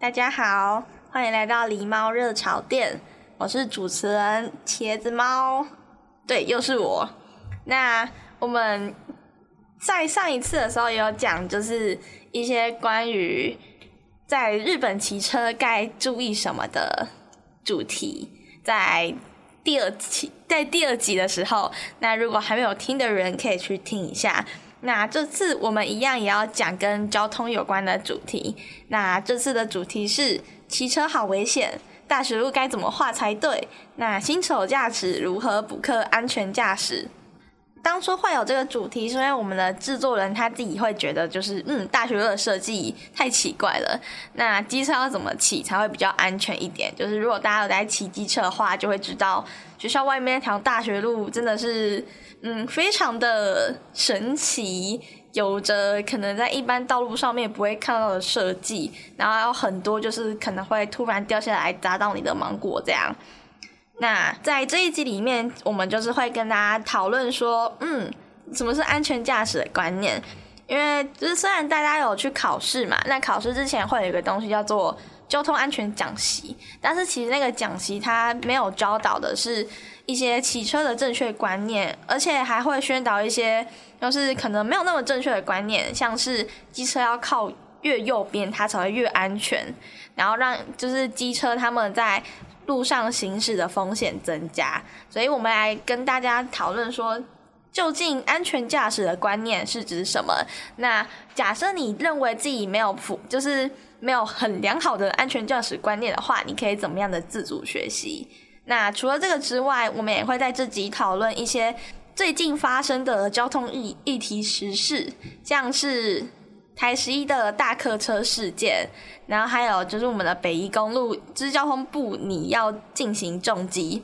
大家好，欢迎来到狸猫热炒店，我是主持人茄子猫，对，又是我。那我们在上一次的时候也有讲，就是一些关于在日本骑车该注意什么的主题，在第二期，在第二集的时候，那如果还没有听的人，可以去听一下。那这次我们一样也要讲跟交通有关的主题。那这次的主题是骑车好危险，大学路该怎么画才对？那新手驾驶如何补课安全驾驶？当初会有这个主题，是因为我们的制作人他自己会觉得，就是嗯，大学路的设计太奇怪了。那机车要怎么骑才会比较安全一点？就是如果大家有在骑机车的话，就会知道学校外面那条大学路真的是。嗯，非常的神奇，有着可能在一般道路上面不会看到的设计，然后有很多就是可能会突然掉下来砸到你的芒果这样。那在这一集里面，我们就是会跟大家讨论说，嗯，什么是安全驾驶的观念？因为就是虽然大家有去考试嘛，那考试之前会有一个东西叫做交通安全讲习，但是其实那个讲习它没有教导的是。一些骑车的正确观念，而且还会宣导一些就是可能没有那么正确的观念，像是机车要靠越右边它才会越安全，然后让就是机车他们在路上行驶的风险增加。所以我们来跟大家讨论说，究竟安全驾驶的观念是指什么？那假设你认为自己没有普，就是没有很良好的安全驾驶观念的话，你可以怎么样的自主学习？那除了这个之外，我们也会在这集讨论一些最近发生的交通议议题时事，像是台十一的大客车事件，然后还有就是我们的北宜公路，就是交通部你要进行重击，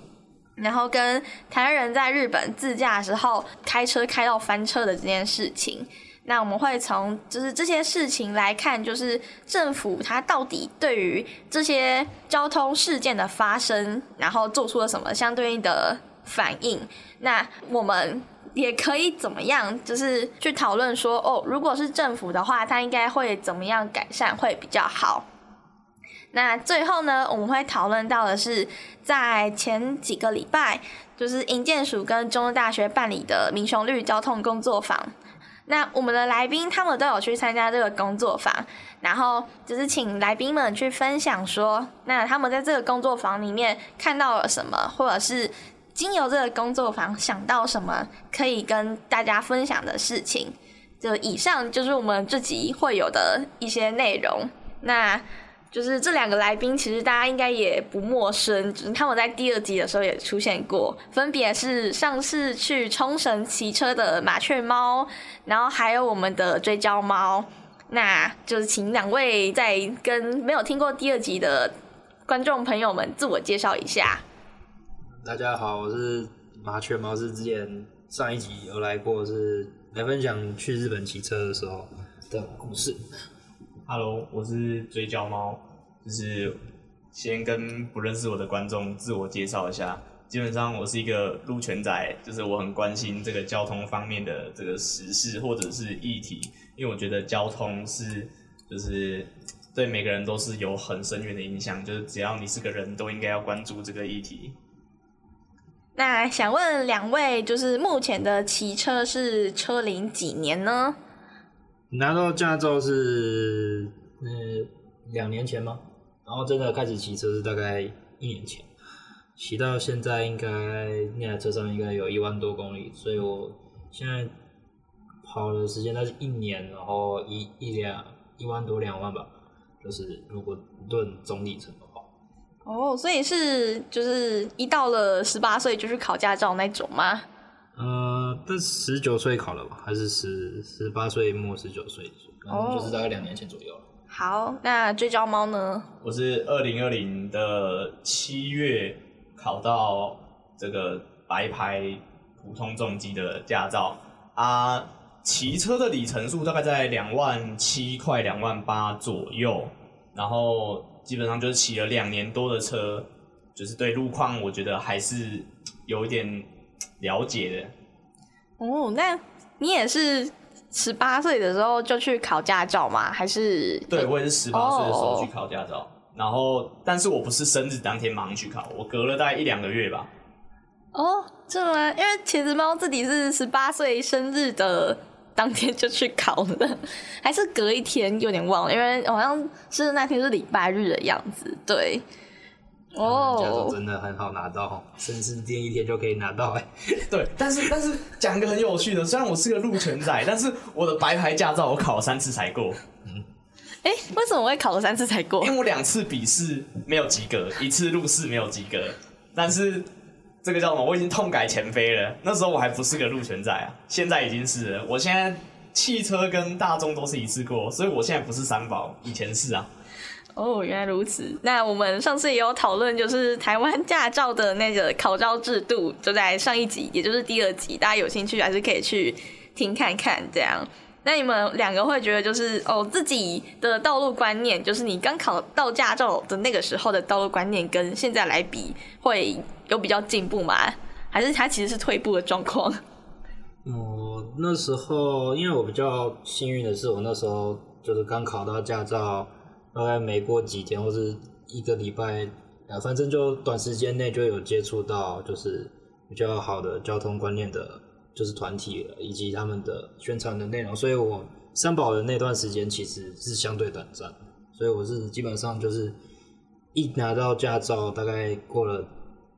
然后跟台湾人在日本自驾时候开车开到翻车的这件事情。那我们会从就是这些事情来看，就是政府它到底对于这些交通事件的发生，然后做出了什么相对应的反应。那我们也可以怎么样，就是去讨论说，哦，如果是政府的话，它应该会怎么样改善会比较好。那最后呢，我们会讨论到的是，在前几个礼拜，就是营建署跟中正大学办理的民雄绿交通工作坊。那我们的来宾他们都有去参加这个工作坊，然后就是请来宾们去分享说，那他们在这个工作坊里面看到了什么，或者是经由这个工作坊想到什么可以跟大家分享的事情。就以上就是我们这集会有的一些内容。那。就是这两个来宾，其实大家应该也不陌生，就是他们在第二集的时候也出现过，分别是上次去冲绳骑车的麻雀猫，然后还有我们的追焦猫。那就是请两位再跟没有听过第二集的观众朋友们自我介绍一下。大家好，我是麻雀猫，是之前上一集有来过，是来分享去日本骑车的时候的故事。Hello，我是追焦猫，就是先跟不认识我的观众自我介绍一下。基本上我是一个路权仔，就是我很关心这个交通方面的这个时事或者是议题，因为我觉得交通是就是对每个人都是有很深远的影响，就是只要你是个人都应该要关注这个议题。那想问两位，就是目前的骑车是车龄几年呢？拿到驾照是呃两年前吗？然后真的开始骑车是大概一年前，骑到现在应该那台车上应该有一万多公里，所以我现在跑的时间那是一年，然后一一两一万多两万吧，就是如果论总里程。哦，所以是就是一到了十八岁就去考驾照那种吗？呃，这十九岁考了吧？还是十十八岁末十九岁？哦，就是大概两年前左右。好，那追焦猫呢？我是二零二零的七月考到这个白牌普通重机的驾照啊，骑车的里程数大概在两万七快两万八左右，然后基本上就是骑了两年多的车，就是对路况我觉得还是有一点了解的。哦，那你也是？十八岁的时候就去考驾照吗？还是？对，我也是十八岁的时候去考驾照，oh. 然后，但是我不是生日当天马上去考，我隔了大概一两个月吧。哦，oh，是吗？因为茄子猫自己是十八岁生日的当天就去考了，还是隔一天有点忘了，因为好像是那天是礼拜日的样子，对。哦，驾照真的很好拿到，甚至第一天就可以拿到哎。对，但是但是讲一个很有趣的，虽然我是个路权仔，但是我的白牌驾照我考了三次才过。嗯，哎、欸，为什么我会考了三次才过？因为我两次笔试没有及格，一次路试没有及格。但是这个叫什么？我已经痛改前非了。那时候我还不是个路权仔啊，现在已经是。我现在汽车跟大众都是一次过，所以我现在不是三宝，以前是啊。哦，原来如此。那我们上次也有讨论，就是台湾驾照的那个考照制度，就在上一集，也就是第二集，大家有兴趣还是可以去听看看。这样，那你们两个会觉得，就是哦，自己的道路观念，就是你刚考到驾照的那个时候的道路观念，跟现在来比，会有比较进步吗？还是他其实是退步的状况？哦，那时候因为我比较幸运的是，我那时候就是刚考到驾照。大概没过几天或是一个礼拜，啊，反正就短时间内就有接触到，就是比较好的交通观念的，就是团体以及他们的宣传的内容。所以我三宝的那段时间其实是相对短暂，所以我是基本上就是一拿到驾照，大概过了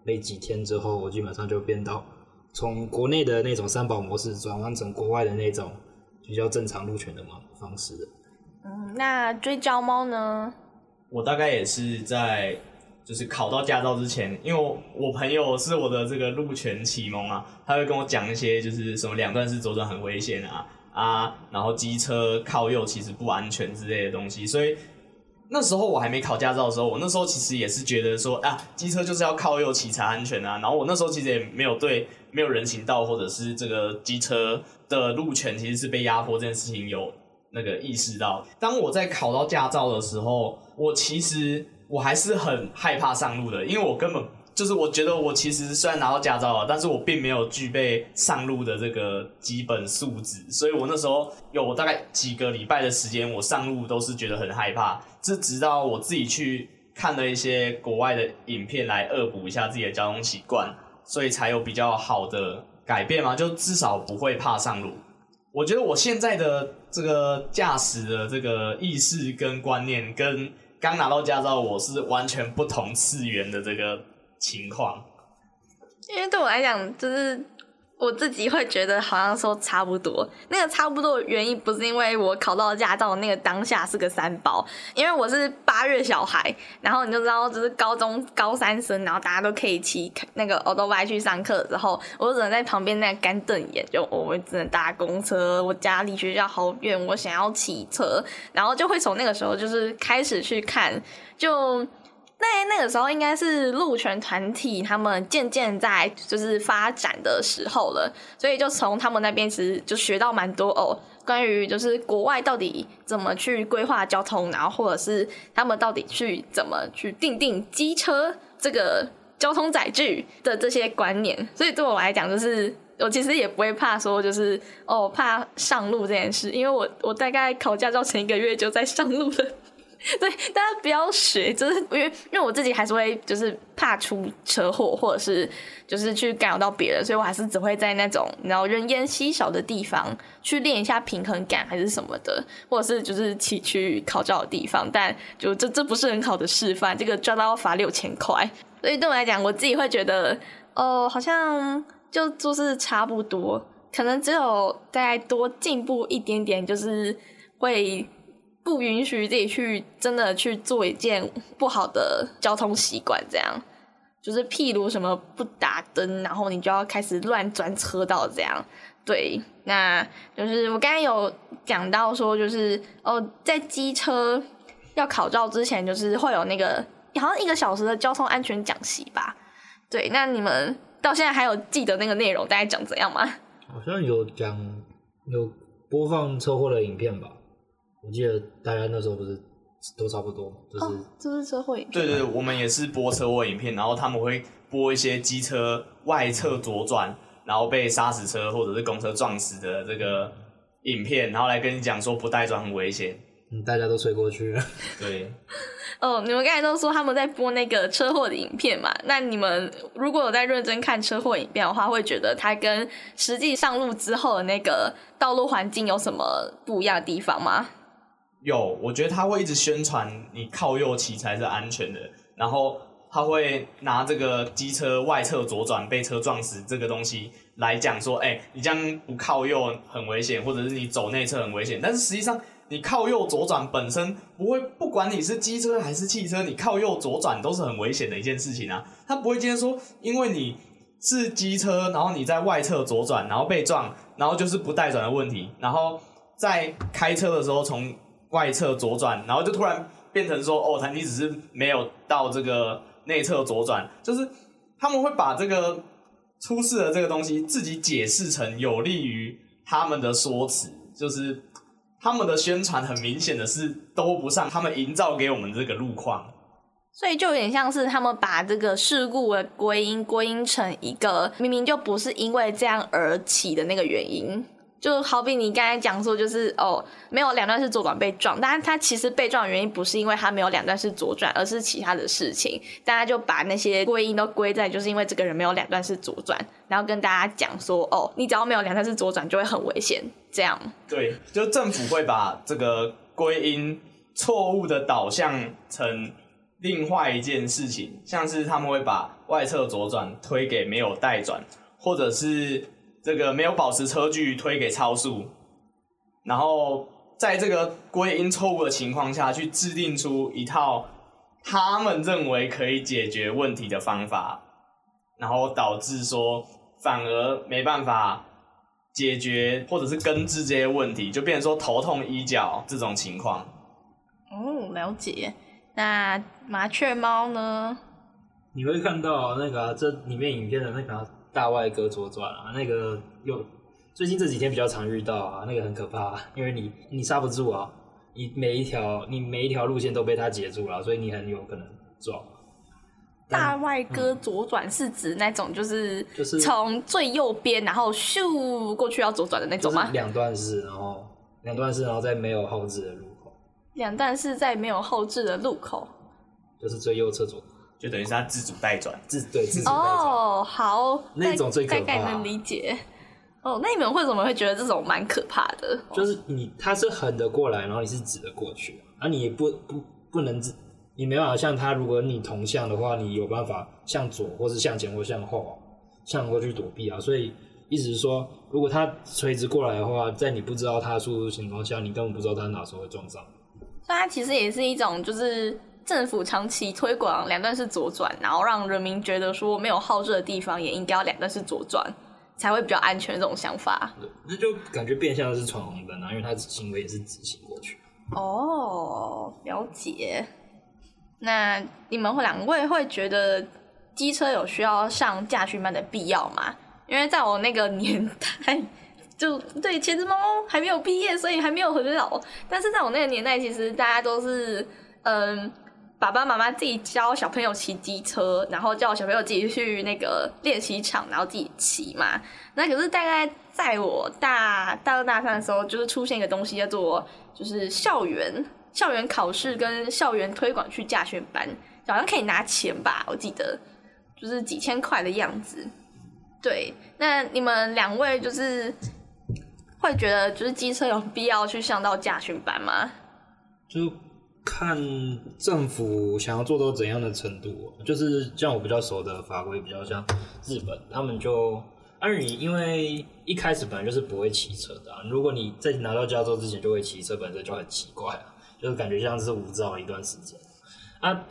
没几天之后，我基本上就变到从国内的那种三保模式转换成国外的那种比较正常路权的嘛方式的。嗯，那追焦猫呢？我大概也是在就是考到驾照之前，因为我，我朋友是我的这个路权启蒙啊，他会跟我讲一些就是什么两段式左转很危险啊啊，然后机车靠右其实不安全之类的东西，所以那时候我还没考驾照的时候，我那时候其实也是觉得说啊，机车就是要靠右骑才安全啊，然后我那时候其实也没有对没有人行道或者是这个机车的路权其实是被压迫这件事情有。那个意识到，当我在考到驾照的时候，我其实我还是很害怕上路的，因为我根本就是我觉得我其实虽然拿到驾照了，但是我并没有具备上路的这个基本素质，所以我那时候有大概几个礼拜的时间，我上路都是觉得很害怕，这直到我自己去看了一些国外的影片来恶补一下自己的交通习惯，所以才有比较好的改变嘛，就至少不会怕上路。我觉得我现在的这个驾驶的这个意识跟观念，跟刚拿到驾照我是完全不同次元的这个情况。因为对我来讲，就是。我自己会觉得好像说差不多，那个差不多的原因不是因为我考到驾照那个当下是个三宝，因为我是八月小孩，然后你就知道就是高中高三生，然后大家都可以骑那个欧兜拜去上课的时候，我只能在旁边那干瞪眼，就我只能搭公车，我家离学校好远，我想要骑车，然后就会从那个时候就是开始去看，就。那那个时候应该是路权团体他们渐渐在就是发展的时候了，所以就从他们那边其实就学到蛮多哦，关于就是国外到底怎么去规划交通，然后或者是他们到底去怎么去定定机车这个交通载具的这些观念，所以对我来讲就是我其实也不会怕说就是哦怕上路这件事，因为我我大概考驾照前一个月就在上路了。对，大家不要学，就是因为因为我自己还是会就是怕出车祸，或者是就是去干扰到别人，所以我还是只会在那种然后人烟稀少的地方去练一下平衡感还是什么的，或者是就是骑去考照的地方，但就这这不是很好的示范，这个抓到要罚六千块，所以对我来讲，我自己会觉得哦，好像就就是差不多。可能只有再多进步一点点，就是会不允许自己去真的去做一件不好的交通习惯，这样就是譬如什么不打灯，然后你就要开始乱钻车道这样。对，那就是我刚才有讲到说，就是哦，在机车要考照之前，就是会有那个好像一个小时的交通安全讲习吧。对，那你们到现在还有记得那个内容大概讲怎样吗？好像有讲有播放车祸的影片吧？我记得大家那时候不是都差不多，就是、哦、这是车祸影片。对对对，我们也是播车祸影片，然后他们会播一些机车外侧左转。然后被砂石车或者是公车撞死的这个影片，然后来跟你讲说不带转很危险，嗯，大家都吹过去了。对，哦，你们刚才都说他们在播那个车祸的影片嘛？那你们如果有在认真看车祸影片的话，会觉得它跟实际上路之后的那个道路环境有什么不一样的地方吗？有，我觉得他会一直宣传你靠右骑才是安全的，然后。他会拿这个机车外侧左转被车撞死这个东西来讲说，哎、你这样不靠右很危险，或者是你走内侧很危险。但是实际上，你靠右左转本身不会，不管你是机车还是汽车，你靠右左转都是很危险的一件事情啊。他不会今天说，因为你是机车，然后你在外侧左转，然后被撞，然后就是不带转的问题，然后在开车的时候从外侧左转，然后就突然变成说，哦，他你只是没有到这个。内侧左转，就是他们会把这个出事的这个东西自己解释成有利于他们的说辞，就是他们的宣传很明显的是都不上他们营造给我们这个路况，所以就有点像是他们把这个事故的归因归因成一个明明就不是因为这样而起的那个原因。就好比你刚才讲说，就是哦，没有两段式左转被撞，但是他其实被撞的原因不是因为他没有两段式左转，而是其他的事情。大家就把那些归因都归在就是因为这个人没有两段式左转，然后跟大家讲说，哦，你只要没有两段式左转就会很危险，这样。对，就政府会把这个归因错误的导向成另外一件事情，像是他们会把外侧左转推给没有带转，或者是。这个没有保持车距推给超速，然后在这个归因错误的情况下去制定出一套他们认为可以解决问题的方法，然后导致说反而没办法解决或者是根治这些问题，就变成说头痛医脚这种情况。哦，了解。那麻雀猫呢？你会看到那个、啊、这里面影片的那个、啊。大外哥左转啊，那个又最近这几天比较常遇到啊，那个很可怕，因为你你刹不住啊，你每一条你每一条路线都被他截住了，所以你很有可能撞。大外哥左转是指那种就是就是从最右边然后咻过去要左转的那种吗？两段式，然后两段式，然后在没有后置的路口。两段式在没有后置的路口，就是最右侧左。就等于是他自主代转，自对自主带转。哦，好，那种最可怕。大概能理解。哦，那你们为什么会觉得这种蛮可怕的？就是你他是横的过来，然后你是直的过去，而、啊、你不不不能直，你没办法像他，如果你同向的话，你有办法向左或是向前或向后向过去躲避啊。所以意思是说，如果他垂直过来的话，在你不知道他的速度情况下，你根本不知道他哪时候会撞上。所以它其实也是一种就是。政府长期推广两段式左转，然后让人民觉得说没有号志的地方也应该要两段式左转，才会比较安全这种想法。那就感觉变相的是闯红灯啊，因为他行为也是直行过去。哦，了解。那你们两位会觉得机车有需要上驾训班的必要吗？因为在我那个年代，就对茄子猫还没有毕业，所以还没有很老。但是在我那个年代，其实大家都是嗯。爸爸妈妈自己教小朋友骑机车，然后叫小朋友自己去那个练习场，然后自己骑嘛。那可是大概在我大大二大三的时候，就是出现一个东西叫做就是校园校园考试跟校园推广去驾训班，好像可以拿钱吧？我记得就是几千块的样子。对，那你们两位就是会觉得就是机车有必要去上到驾训班吗？就。看政府想要做到怎样的程度，就是像我比较熟的法规，比较像日本，他们就按你因为一开始本来就是不会骑车的、啊，如果你在拿到驾照之前就会骑车，本身就很奇怪啊，就是感觉像是无照一段时间啊。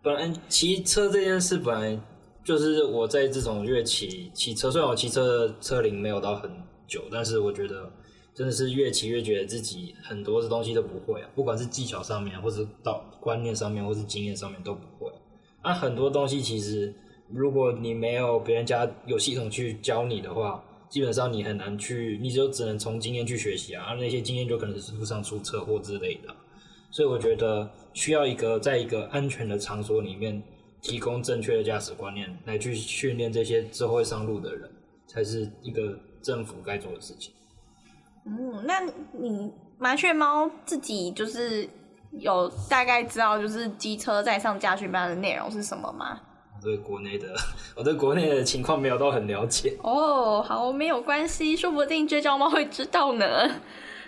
本来骑车这件事本来就是我在这种越骑骑车，虽然我骑车的车龄没有到很久，但是我觉得真的是越骑越觉得自己很多的东西都不会啊，不管是技巧上面，或是到观念上面，或是经验上面都不会。啊，很多东西其实如果你没有别人家有系统去教你的话，基本上你很难去，你就只能从经验去学习啊，而那些经验就可能是路上出车祸之类的。所以我觉得需要一个在一个安全的场所里面提供正确的驾驶观念，来去训练这些之后上路的人，才是一个政府该做的事情。嗯，那你麻雀猫自己就是有大概知道就是机车在上驾训班的内容是什么吗？我对国内的我对国内的情况没有到很了解。哦，好，没有关系，说不定追焦猫会知道呢。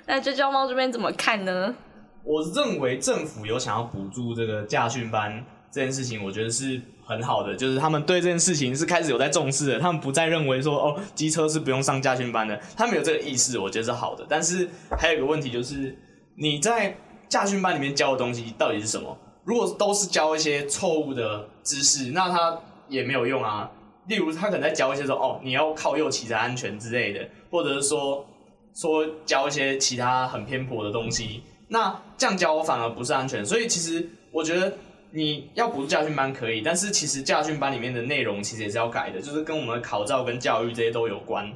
那追焦猫这边怎么看呢？我认为政府有想要补助这个驾训班这件事情，我觉得是很好的，就是他们对这件事情是开始有在重视的，他们不再认为说哦，机车是不用上驾训班的，他们有这个意识，我觉得是好的。但是还有一个问题就是，你在驾训班里面教的东西到底是什么？如果都是教一些错误的知识，那他也没有用啊。例如，他可能在教一些说哦，你要靠右骑才安全之类的，或者是说说教一些其他很偏颇的东西。那这样教反而不是安全，所以其实我觉得你要补驾训班可以，但是其实驾训班里面的内容其实也是要改的，就是跟我们的考照跟教育这些都有关。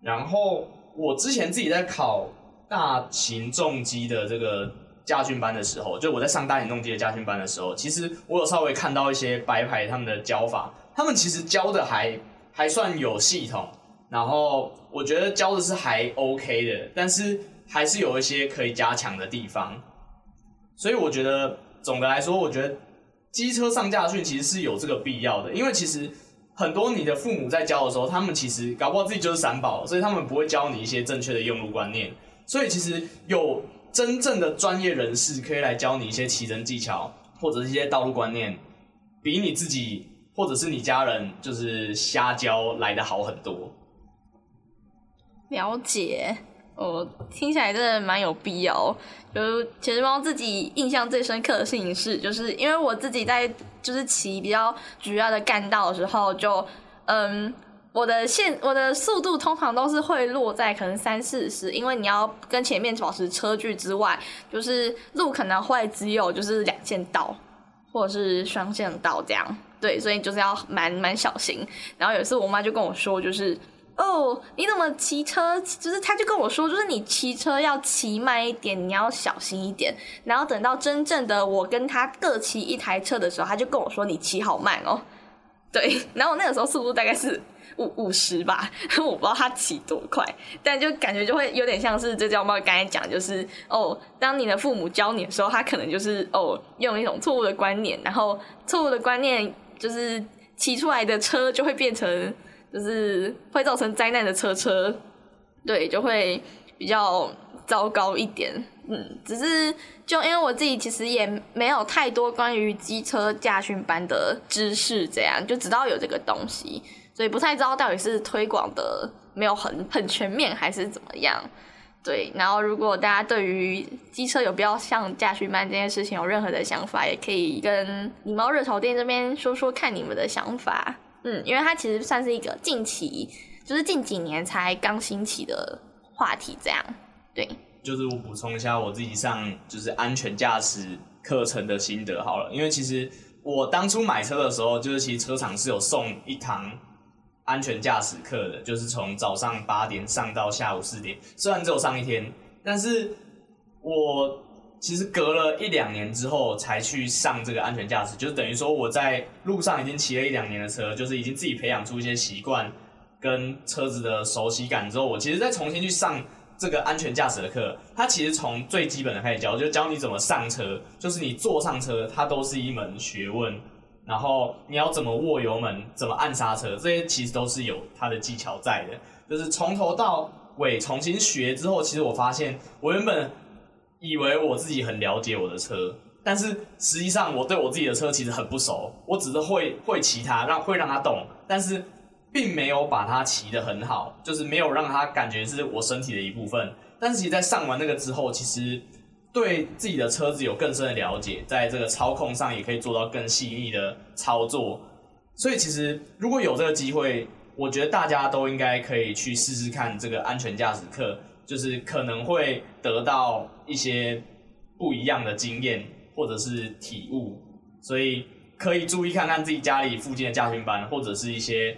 然后我之前自己在考大型重机的这个驾训班的时候，就我在上大型重机的驾训班的时候，其实我有稍微看到一些白牌他们的教法，他们其实教的还还算有系统，然后我觉得教的是还 OK 的，但是。还是有一些可以加强的地方，所以我觉得总的来说，我觉得机车上驾训其实是有这个必要的，因为其实很多你的父母在教的时候，他们其实搞不好自己就是三宝，所以他们不会教你一些正确的用路观念，所以其实有真正的专业人士可以来教你一些骑乘技巧或者是一些道路观念，比你自己或者是你家人就是瞎教来的好很多。了解。哦、听起来真的蛮有必要。就其实猫自己印象最深刻的事情是，就是因为我自己在就是骑比较主要的干道的时候，就嗯，我的线我的速度通常都是会落在可能三四十，因为你要跟前面保持车距之外，就是路可能会只有就是两线道或者是双线道这样，对，所以就是要蛮蛮小心。然后有一次我妈就跟我说，就是。哦你怎么骑车？就是他就跟我说，就是你骑车要骑慢一点，你要小心一点。然后等到真正的我跟他各骑一台车的时候，他就跟我说，你骑好慢哦。对，然后我那个时候速度大概是五五十吧，我不知道他骑多快，但就感觉就会有点像是这叫猫刚才讲，就是哦，当你的父母教你的时候，他可能就是哦用一种错误的观念，然后错误的观念就是骑出来的车就会变成。就是会造成灾难的车车，对，就会比较糟糕一点。嗯，只是就因为我自己其实也没有太多关于机车驾训班的知识，这样就知道有这个东西，所以不太知道到底是推广的没有很很全面还是怎么样。对，然后如果大家对于机车有必要上驾训班这件事情有任何的想法，也可以跟梨猫热炒店这边说说看你们的想法。嗯，因为它其实算是一个近期，就是近几年才刚兴起的话题，这样。对，就是我补充一下我自己上就是安全驾驶课程的心得好了，因为其实我当初买车的时候，就是其实车厂是有送一堂安全驾驶课的，就是从早上八点上到下午四点，虽然只有上一天，但是我。其实隔了一两年之后才去上这个安全驾驶，就是等于说我在路上已经骑了一两年的车，就是已经自己培养出一些习惯跟车子的熟悉感之后，我其实再重新去上这个安全驾驶的课，它其实从最基本的开始教，就教你怎么上车，就是你坐上车，它都是一门学问，然后你要怎么握油门，怎么按刹车，这些其实都是有它的技巧在的，就是从头到尾重新学之后，其实我发现我原本。以为我自己很了解我的车，但是实际上我对我自己的车其实很不熟，我只是会会骑它，让会让它动，但是并没有把它骑得很好，就是没有让它感觉是我身体的一部分。但是其实，在上完那个之后，其实对自己的车子有更深的了解，在这个操控上也可以做到更细腻的操作。所以，其实如果有这个机会，我觉得大家都应该可以去试试看这个安全驾驶课，就是可能会得到一些不一样的经验或者是体悟。所以，可以注意看看自己家里附近的驾训班，或者是一些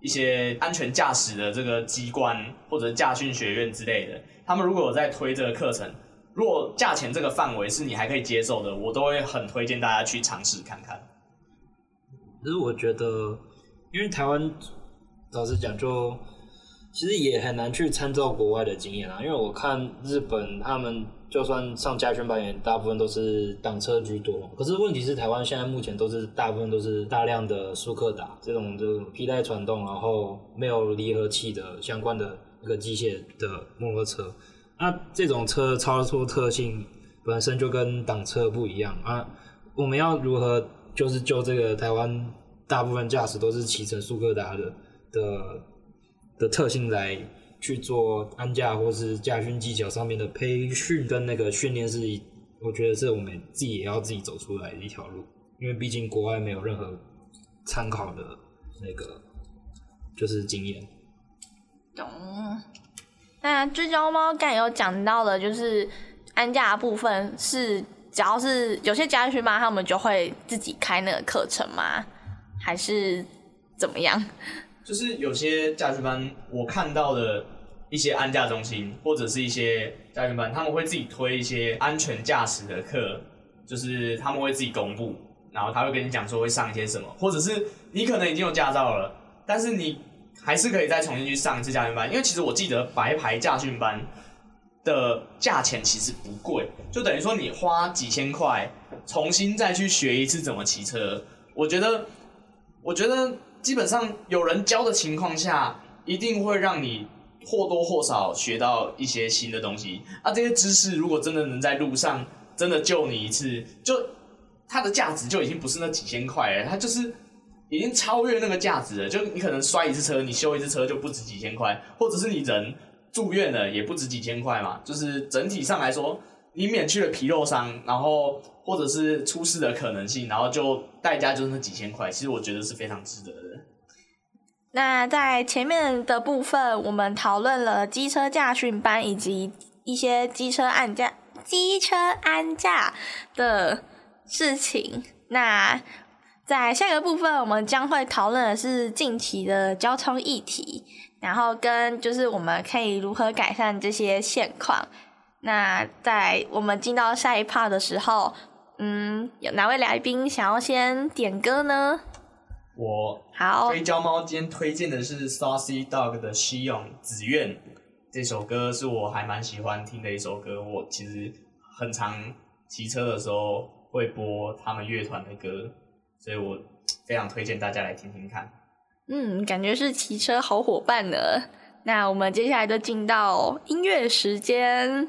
一些安全驾驶的这个机关或者驾训学院之类的。他们如果有在推这个课程，如果价钱这个范围是你还可以接受的，我都会很推荐大家去尝试看看。其实我觉得，因为台湾老实讲，就其实也很难去参照国外的经验啊。因为我看日本，他们就算上驾训班，也大部分都是挡车居多。可是问题是，台湾现在目前都是大部分都是大量的速克达这种，就皮带传动，然后没有离合器的相关的。一个机械的摩托车，那这种车操作特性本身就跟挡车不一样啊。我们要如何就是就这个台湾大部分驾驶都是骑乘速克达的的的特性来去做安驾或是驾训技巧上面的培训跟那个训练，是我觉得是我们自己也要自己走出来的一条路，因为毕竟国外没有任何参考的那个就是经验。懂。那追焦猫刚有讲到的，就是安驾部分是，只要是有些驾训班，他们就会自己开那个课程吗？还是怎么样？就是有些驾训班，我看到的一些安驾中心或者是一些驾训班，他们会自己推一些安全驾驶的课，就是他们会自己公布，然后他会跟你讲说会上一些什么，或者是你可能已经有驾照了，但是你。还是可以再重新去上一次驾训班，因为其实我记得白牌驾训班的价钱其实不贵，就等于说你花几千块重新再去学一次怎么骑车。我觉得，我觉得基本上有人教的情况下，一定会让你或多或少学到一些新的东西。啊，这些知识如果真的能在路上真的救你一次，就它的价值就已经不是那几千块了，它就是。已经超越那个价值了，就你可能摔一次车，你修一次车就不止几千块，或者是你人住院了也不止几千块嘛。就是整体上来说，你免去了皮肉伤，然后或者是出事的可能性，然后就代价就是那几千块，其实我觉得是非常值得的。那在前面的部分，我们讨论了机车驾训班以及一些机车安驾、机车安驾的事情。那在下一个部分，我们将会讨论的是近期的交通议题，然后跟就是我们可以如何改善这些现况。那在我们进到下一 part 的时候，嗯，有哪位来宾想要先点歌呢？我好，追焦猫今天推荐的是 Saucy Dog 的《西勇紫苑》这首歌，是我还蛮喜欢听的一首歌。我其实很常骑车的时候会播他们乐团的歌。所以我非常推荐大家来听听看。嗯，感觉是骑车好伙伴呢。那我们接下来就进到音乐时间。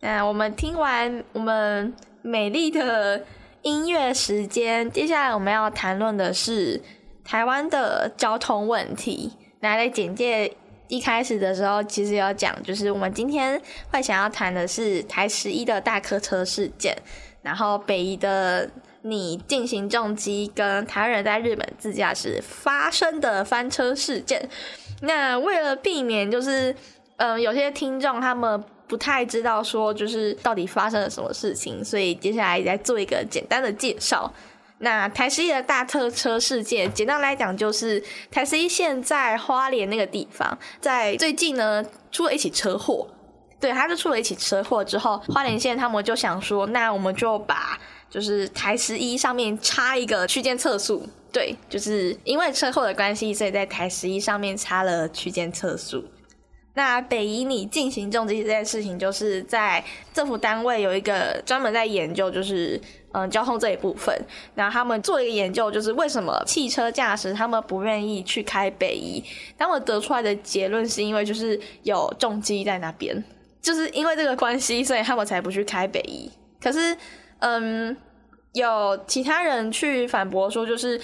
那我们听完我们美丽的音乐时间，接下来我们要谈论的是台湾的交通问题。那在简介一开始的时候，其实有讲，就是我们今天会想要谈的是台十一的大客车事件，然后北宜的你进行重击跟台湾人在日本自驾时发生的翻车事件。那为了避免，就是嗯、有些听众他们不太知道说，就是到底发生了什么事情，所以接下来再做一个简单的介绍。那台十一的大客车事件，简单来讲就是台十一线在花莲那个地方，在最近呢出了一起车祸。对，他就出了一起车祸之后，花莲县他们就想说，那我们就把就是台十一上面插一个区间测速。对，就是因为车祸的关系，所以在台十一上面插了区间测速。那北宜你进行重机这件事情，就是在政府单位有一个专门在研究，就是嗯交通这一部分。然后他们做一个研究，就是为什么汽车驾驶他们不愿意去开北宜。他们得出来的结论是因为就是有重机在那边，就是因为这个关系，所以他们才不去开北宜。可是嗯，有其他人去反驳说，就是。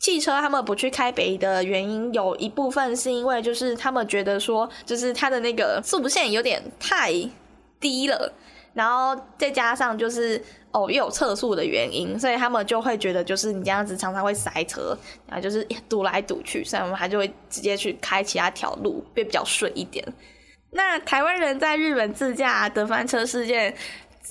汽车他们不去开北的原因，有一部分是因为就是他们觉得说，就是它的那个速线有点太低了，然后再加上就是哦又有测速的原因，所以他们就会觉得就是你这样子常常会塞车，然后就是堵来堵去，所以我们还就会直接去开其他条路，会比较顺一点。那台湾人在日本自驾的翻车事件。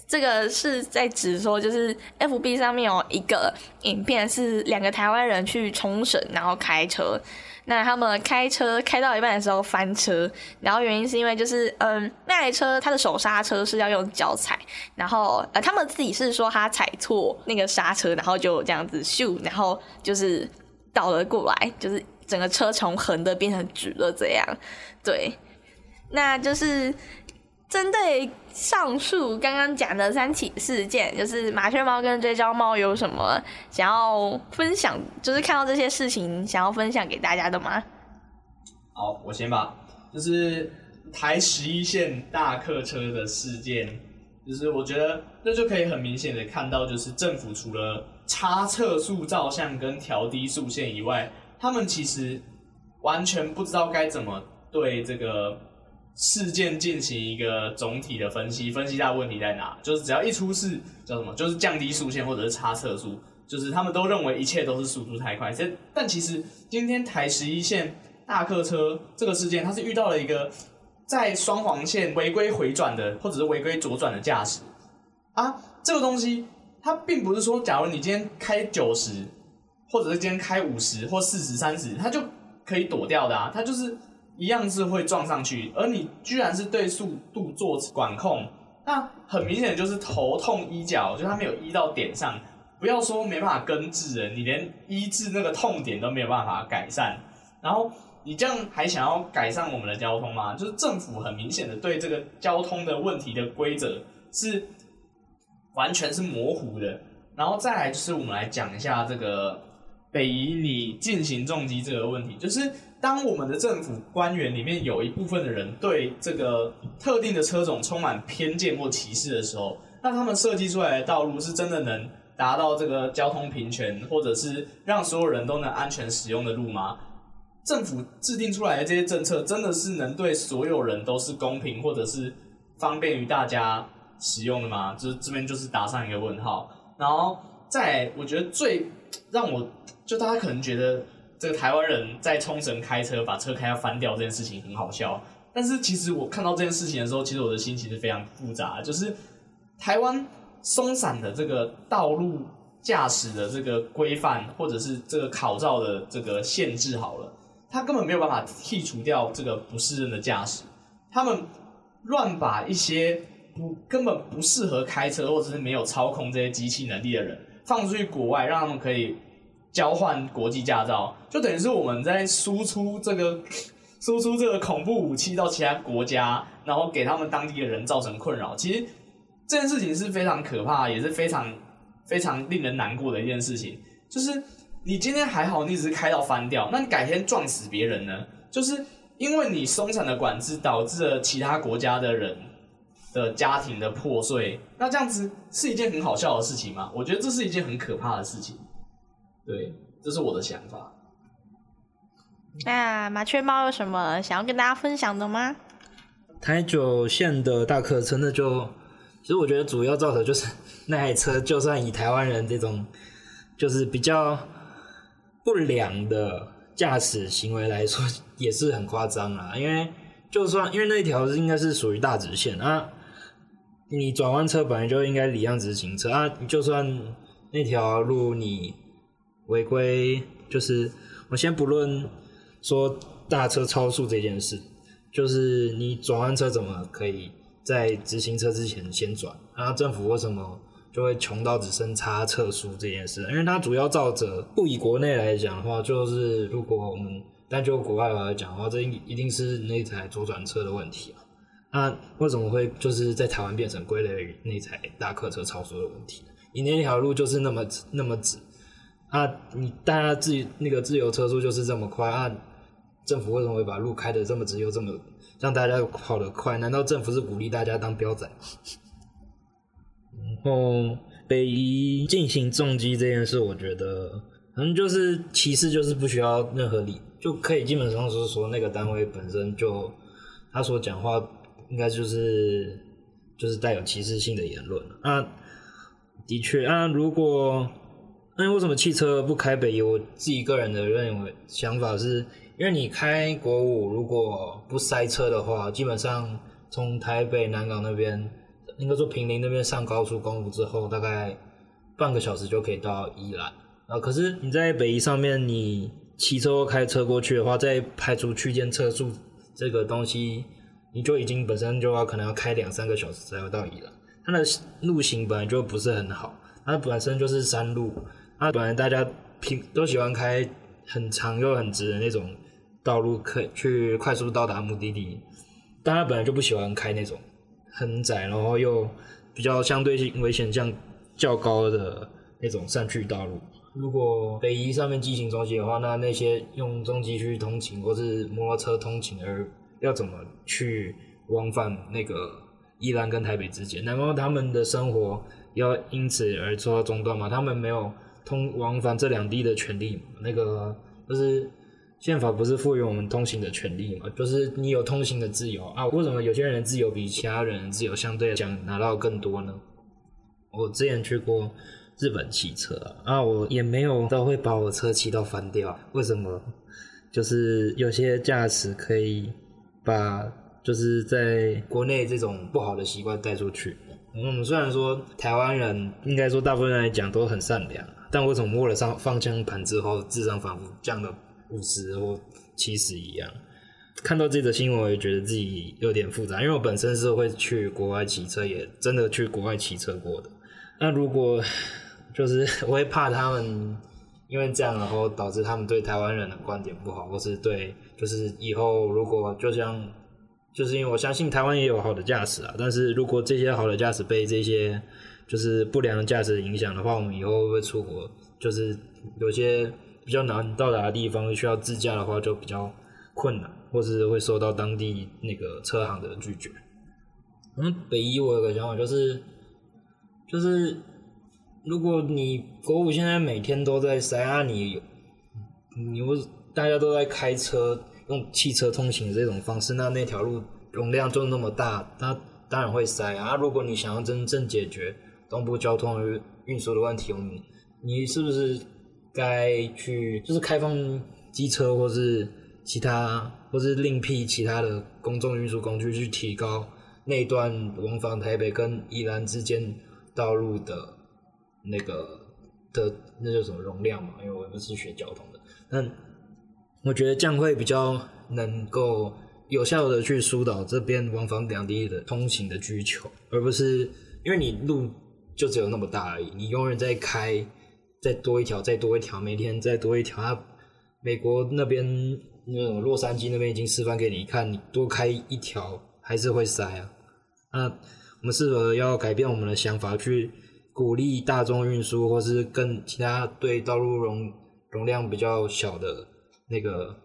这个是在指说，就是 FB 上面有一个影片，是两个台湾人去冲绳，然后开车。那他们开车开到一半的时候翻车，然后原因是因为就是嗯，那台车它的手刹车是要用脚踩，然后呃他们自己是说他踩错那个刹车，然后就这样子咻，然后就是倒了过来，就是整个车从横的变成直的这样。对，那就是。针对上述刚刚讲的三起事件，就是麻雀猫跟追焦猫有什么想要分享？就是看到这些事情想要分享给大家的吗？好，我先吧。就是台十一线大客车的事件，就是我觉得这就可以很明显的看到，就是政府除了插测速照相跟调低速限以外，他们其实完全不知道该怎么对这个。事件进行一个总体的分析，分析它的问题在哪？就是只要一出事，叫什么？就是降低速限或者是差测速，就是他们都认为一切都是速度太快。这但其实今天台十一线大客车这个事件，它是遇到了一个在双黄线违规回转的，或者是违规左转的驾驶啊。这个东西它并不是说，假如你今天开九十，或者是今天开五十或四十、三十，它就可以躲掉的啊。它就是。一样是会撞上去，而你居然是对速度做管控，那很明显就是头痛医脚，就他没有医到点上。不要说没办法根治了，你连医治那个痛点都没有办法改善。然后你这样还想要改善我们的交通吗？就是政府很明显的对这个交通的问题的规则是完全是模糊的。然后再来就是我们来讲一下这个北移你进行重击这个问题，就是。当我们的政府官员里面有一部分的人对这个特定的车种充满偏见或歧视的时候，那他们设计出来的道路是真的能达到这个交通平权，或者是让所有人都能安全使用的路吗？政府制定出来的这些政策真的是能对所有人都是公平，或者是方便于大家使用的吗？就是这边就是打上一个问号。然后再来，我觉得最让我就大家可能觉得。这个台湾人在冲绳开车把车开要翻掉这件事情很好笑，但是其实我看到这件事情的时候，其实我的心情是非常复杂。就是台湾松散的这个道路驾驶的这个规范，或者是这个考照的这个限制好了，他根本没有办法剔除掉这个不适任的驾驶。他们乱把一些不根本不适合开车，或者是没有操控这些机器能力的人放出去国外，让他们可以。交换国际驾照，就等于是我们在输出这个 输出这个恐怖武器到其他国家，然后给他们当地的人造成困扰。其实这件事情是非常可怕，也是非常非常令人难过的一件事情。就是你今天还好，你只是开到翻掉，那你改天撞死别人呢？就是因为你松散的管制，导致了其他国家的人的家庭的破碎，那这样子是一件很好笑的事情吗？我觉得这是一件很可怕的事情。对，这是我的想法。那麻雀猫有什么想要跟大家分享的吗？台九线的大客车，那就其实我觉得主要造成就是那台车，就算以台湾人这种就是比较不良的驾驶行为来说，也是很夸张啊。因为就算因为那条应该是属于大直线啊，你转弯车本来就应该礼让直行车啊，就算那条路你违规，就是我先不论。说大车超速这件事，就是你转弯车怎么可以在直行车之前先转？然后政府为什么就会穷到只剩差测速这件事？因为它主要照着不以国内来讲的话，就是如果我们单就国外来讲的话，这一定是那台左转车的问题啊。那为什么会就是在台湾变成归类于那台大客车超速的问题？你那条路就是那么那么直啊，你大家自己那个自由车速就是这么快啊。政府为什么会把路开得这么直，又这么让大家跑得快？难道政府是鼓励大家当飙仔？然后北移进行重击这件事，我觉得可能就是歧视，就是不需要任何理，就可以基本上是说那个单位本身就他所讲话应该就是就是带有歧视性的言论啊。的确啊，如果那为什么汽车不开北宜？我自己个人的认为想法是。因为你开国五如果不塞车的话，基本上从台北南港那边，应该说平林那边上高速公路之后，大概半个小时就可以到宜兰。啊，可是你在北宜上面，你骑车或开车过去的话，再排除区间测速这个东西，你就已经本身就要可能要开两三个小时才会到宜兰。它的路型本来就不是很好，它本身就是山路，那本来大家平都喜欢开很长又很直的那种。道路可以去快速到达目的地，但他本来就不喜欢开那种很窄，然后又比较相对性危险性较高的那种山区道路。如果北宜上面机行重机的话，那那些用中机去通勤或是摩托车通勤，而要怎么去往返那个宜兰跟台北之间？难道他们的生活要因此而受到中断吗？他们没有通往返这两地的权利吗？那个就是。宪法不是赋予我们通行的权利吗？就是你有通行的自由啊。为什么有些人的自由比其他人自由相对来讲拿到更多呢？我之前去过日本骑车啊，我也没有到会把我车骑到翻掉。为什么？就是有些驾驶可以把就是在国内这种不好的习惯带出去。嗯，虽然说台湾人应该说大部分人来讲都很善良，但为什么握了上方向盘之后智商仿佛降了？五十或七十一样，看到这则新闻，我也觉得自己有点复杂，因为我本身是会去国外骑车，也真的去国外骑车过的。那如果就是我会怕他们因为这样，然后导致他们对台湾人的观点不好，或是对就是以后如果就像就是因为我相信台湾也有好的驾驶啊，但是如果这些好的驾驶被这些就是不良驾驶影响的话，我们以后会不会出国？就是有些。比较难到达的地方，需要自驾的话就比较困难，或是会受到当地那个车行的拒绝。嗯，北一我有个想法就是，就是如果你国五现在每天都在塞啊，你你不大家都在开车用汽车通行这种方式，那那条路容量就那么大，那当然会塞啊。如果你想要真正解决东部交通运输的问题，我们你是不是？该去就是开放机车，或是其他，或是另辟其他的公众运输工具，去提高那段往返台北跟宜兰之间道路的那个的那叫什么容量嘛？因为我不是学交通的，但我觉得这样会比较能够有效的去疏导这边往返两地的通行的需求，而不是因为你路就只有那么大而已，你永远在开。再多一条，再多一条，每天再多一条。他美国那边那种洛杉矶那边已经示范给你看，你多开一条还是会塞啊。那我们是否要改变我们的想法，去鼓励大众运输，或是跟其他对道路容容量比较小的那个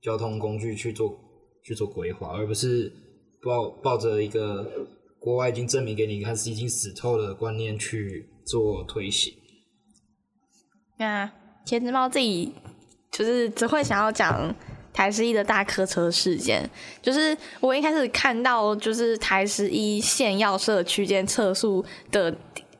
交通工具去做去做规划，而不是抱抱着一个国外已经证明给你看是已经死透的观念去做推行。那茄子猫自己就是只会想要讲台十一的大客车事件，就是我一开始看到就是台十一线要设区间测速的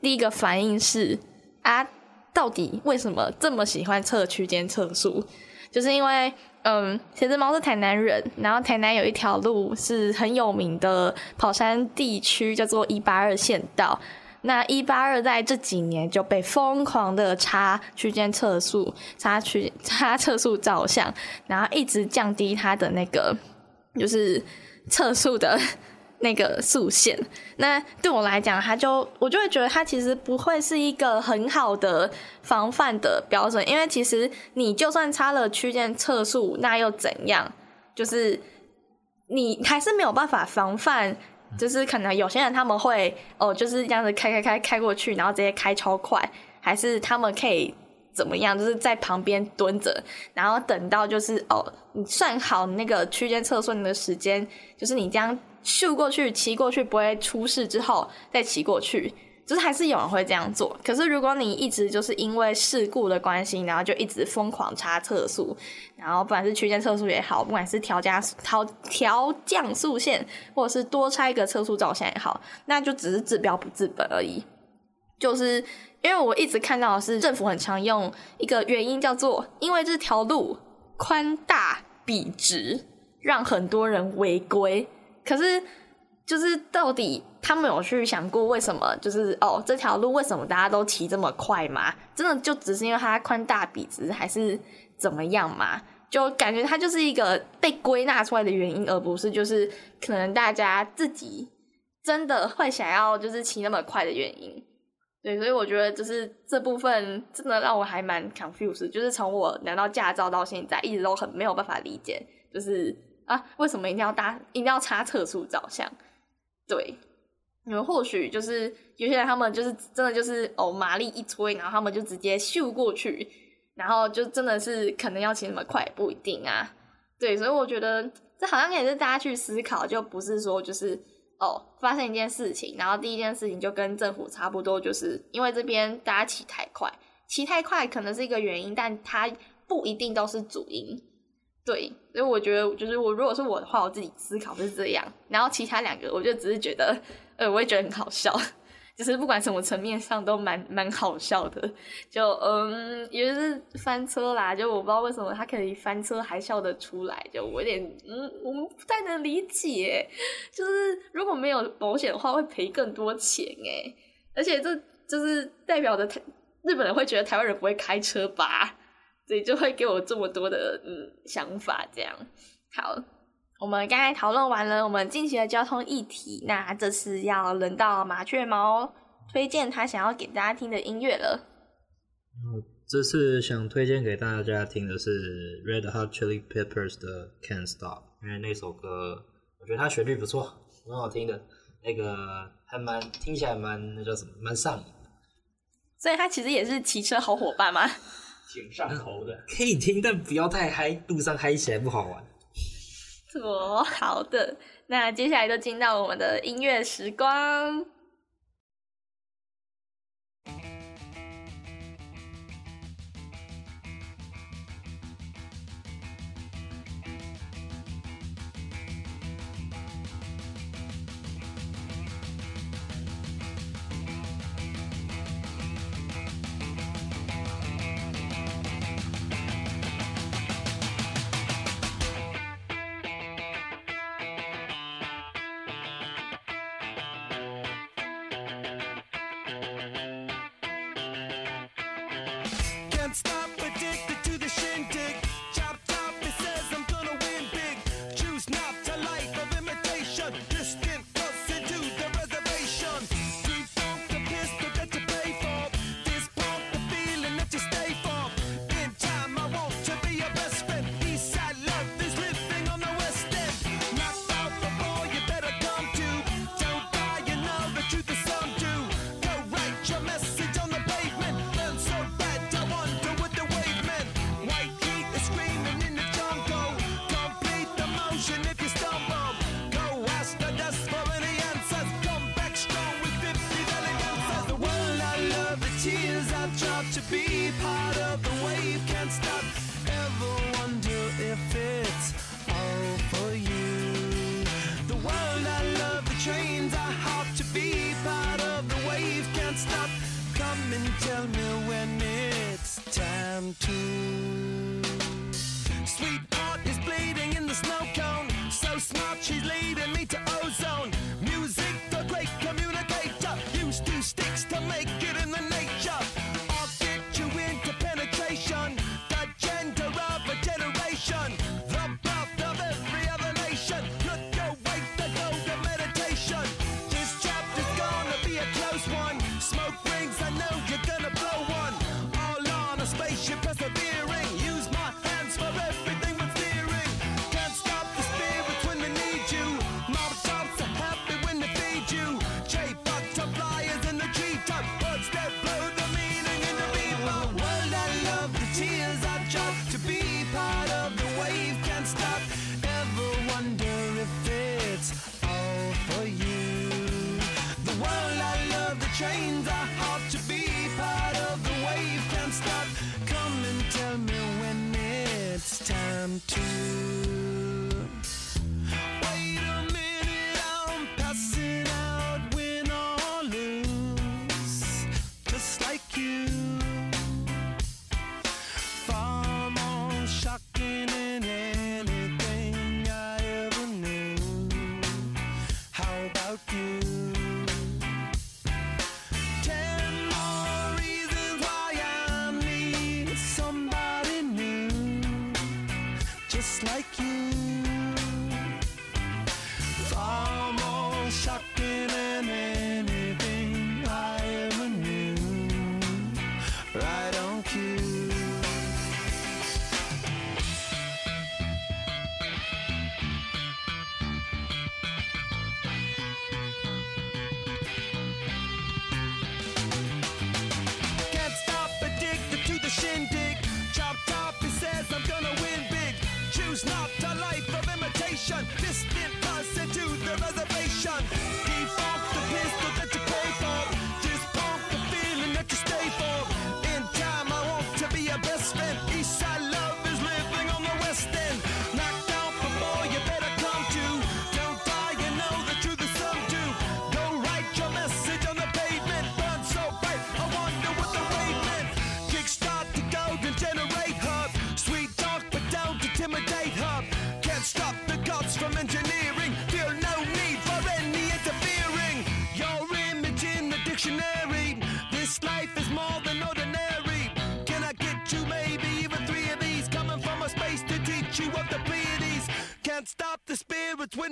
第一个反应是啊，到底为什么这么喜欢测区间测速？就是因为嗯，鞋子猫是台南人，然后台南有一条路是很有名的跑山地区，叫做一八二县道。那一八二在这几年就被疯狂的插区间测速，插区 插测速照相，然后一直降低它的那个就是测速的那个速限。那对我来讲，它就我就会觉得它其实不会是一个很好的防范的标准，因为其实你就算插了区间测速，那又怎样？就是你还是没有办法防范。就是可能有些人他们会哦，就是这样子开开开开过去，然后直接开超快，还是他们可以怎么样？就是在旁边蹲着，然后等到就是哦，你算好那个区间测速的时间，就是你这样咻过去、骑过去不会出事之后再骑过去。就是还是有人会这样做，可是如果你一直就是因为事故的关系，然后就一直疯狂插测速，然后不管是区间测速也好，不管是调加调调降速线，或者是多拆一个测速照相也好，那就只是治标不治本而已。就是因为我一直看到的是政府很常用一个原因叫做，因为这条路宽大笔直，让很多人违规，可是。就是到底他们有去想过为什么？就是哦，这条路为什么大家都骑这么快吗？真的就只是因为它宽大笔直，还是怎么样吗？就感觉它就是一个被归纳出来的原因，而不是就是可能大家自己真的会想要就是骑那么快的原因。对，所以我觉得就是这部分真的让我还蛮 confused，就是从我拿到驾照到现在，一直都很没有办法理解，就是啊，为什么一定要搭，一定要插测速照相？对，你们或许就是有些人，他们就是真的就是哦，马力一推，然后他们就直接咻过去，然后就真的是可能要骑那么快，不一定啊。对，所以我觉得这好像也是大家去思考，就不是说就是哦，发生一件事情，然后第一件事情就跟政府差不多，就是因为这边大家骑太快，骑太快可能是一个原因，但它不一定都是主因。对，所以我觉得，就是我如果是我的话，我自己思考是这样。然后其他两个，我就只是觉得，呃，我也觉得很好笑，就是不管什么层面上都蛮蛮好笑的。就嗯，也就是翻车啦，就我不知道为什么他可以翻车还笑得出来，就我有点嗯，我们不太能理解。就是如果没有保险的话，会赔更多钱诶。而且这就是代表着台日本人会觉得台湾人不会开车吧？所以就会给我这么多的嗯想法，这样好。我们刚才讨论完了我们近期的交通议题，那这次要轮到麻雀猫推荐他想要给大家听的音乐了。嗯，这次想推荐给大家听的是 Red Hot Chili Peppers 的 Can't Stop，因为那首歌我觉得它旋律不错，很好听的，那个还蛮听起来蛮那叫什么，蛮上瘾。所以它其实也是骑车好伙伴吗？挺上头的，可以听，但不要太嗨，路上嗨起来不好玩。哦，好的，那接下来就进到我们的音乐时光。to make it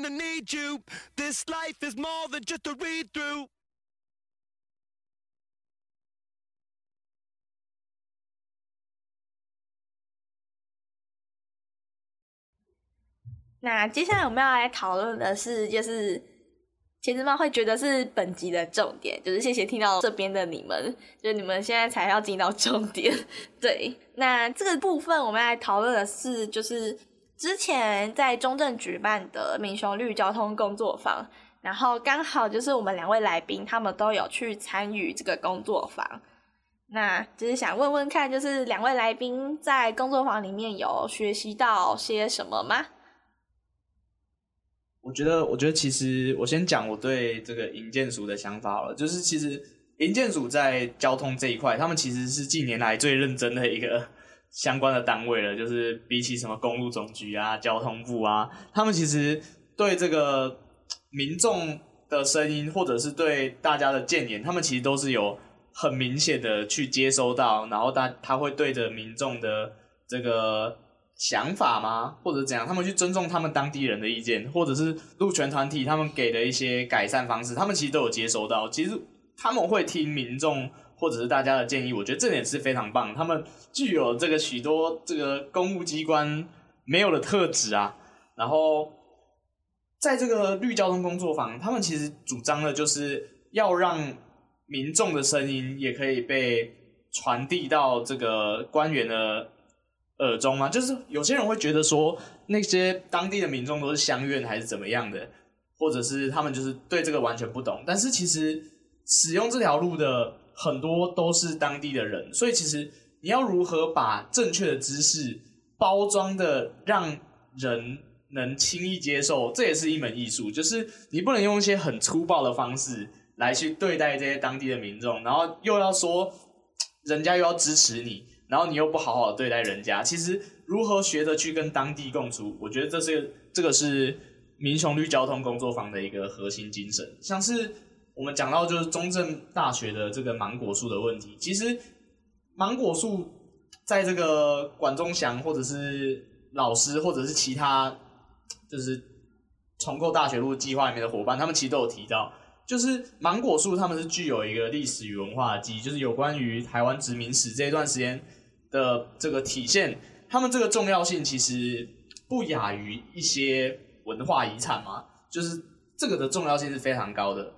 gonna need you. This life is more than just a read through. 那接下来我们要来讨论的是，就是茄子猫会觉得是本集的重点，就是谢谢听到这边的你们，就是你们现在才要进到重点。对，那这个部分我们要来讨论的是，就是之前在中正举办的民雄绿交通工作坊，然后刚好就是我们两位来宾他们都有去参与这个工作坊，那就是想问问看，就是两位来宾在工作坊里面有学习到些什么吗？我觉得，我觉得其实我先讲我对这个营建署的想法了，就是其实营建署在交通这一块，他们其实是近年来最认真的一个相关的单位了，就是比起什么公路总局啊、交通部啊，他们其实对这个民众的声音或者是对大家的建言，他们其实都是有很明显的去接收到，然后他他会对着民众的这个。想法吗？或者怎样？他们去尊重他们当地人的意见，或者是路权团体他们给的一些改善方式，他们其实都有接收到。其实他们会听民众或者是大家的建议，我觉得这点是非常棒。他们具有这个许多这个公务机关没有的特质啊。然后在这个绿交通工作坊，他们其实主张的就是要让民众的声音也可以被传递到这个官员的。耳中吗？就是有些人会觉得说，那些当地的民众都是乡愿还是怎么样的，或者是他们就是对这个完全不懂。但是其实使用这条路的很多都是当地的人，所以其实你要如何把正确的知识包装的让人能轻易接受，这也是一门艺术。就是你不能用一些很粗暴的方式来去对待这些当地的民众，然后又要说人家又要支持你。然后你又不好好对待人家，其实如何学着去跟当地共处，我觉得这是这个是民雄绿交通工作坊的一个核心精神。像是我们讲到就是中正大学的这个芒果树的问题，其实芒果树在这个管中祥或者是老师或者是其他就是重构大学路计划里面的伙伴，他们其实都有提到。就是芒果树，他们是具有一个历史与文化的记忆，就是有关于台湾殖民史这一段时间的这个体现，他们这个重要性其实不亚于一些文化遗产嘛，就是这个的重要性是非常高的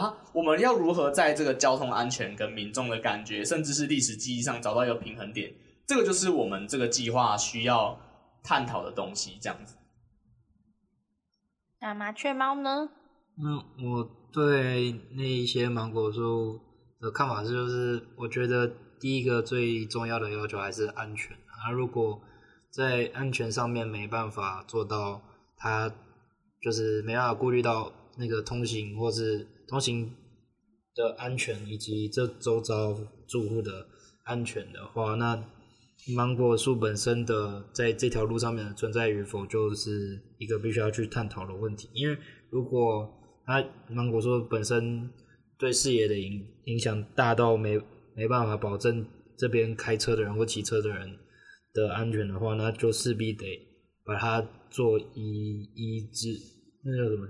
啊。我们要如何在这个交通安全跟民众的感觉，甚至是历史记忆上找到一个平衡点，这个就是我们这个计划需要探讨的东西。这样子。那麻雀猫呢？嗯我对那一些芒果树的看法是，就是我觉得第一个最重要的要求还是安全。啊，如果在安全上面没办法做到，它就是没办法顾虑到那个通行或是通行的安全以及这周遭住户的安全的话，那芒果树本身的在这条路上面的存在与否，就是一个必须要去探讨的问题。因为如果它芒果树本身对视野的影影响大到没没办法保证这边开车的人或骑车的人的安全的话，那就势必得把它做移移植，那叫什么？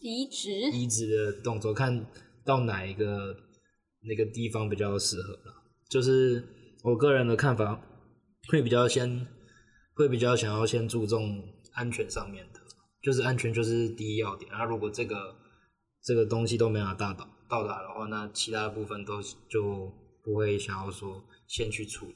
移植。移植的动作，看到哪一个那个地方比较适合了。就是我个人的看法，会比较先会比较想要先注重安全上面的，就是安全就是第一要点。然后如果这个这个东西都没法达到到达的话，那其他部分都就不会想要说先去处理。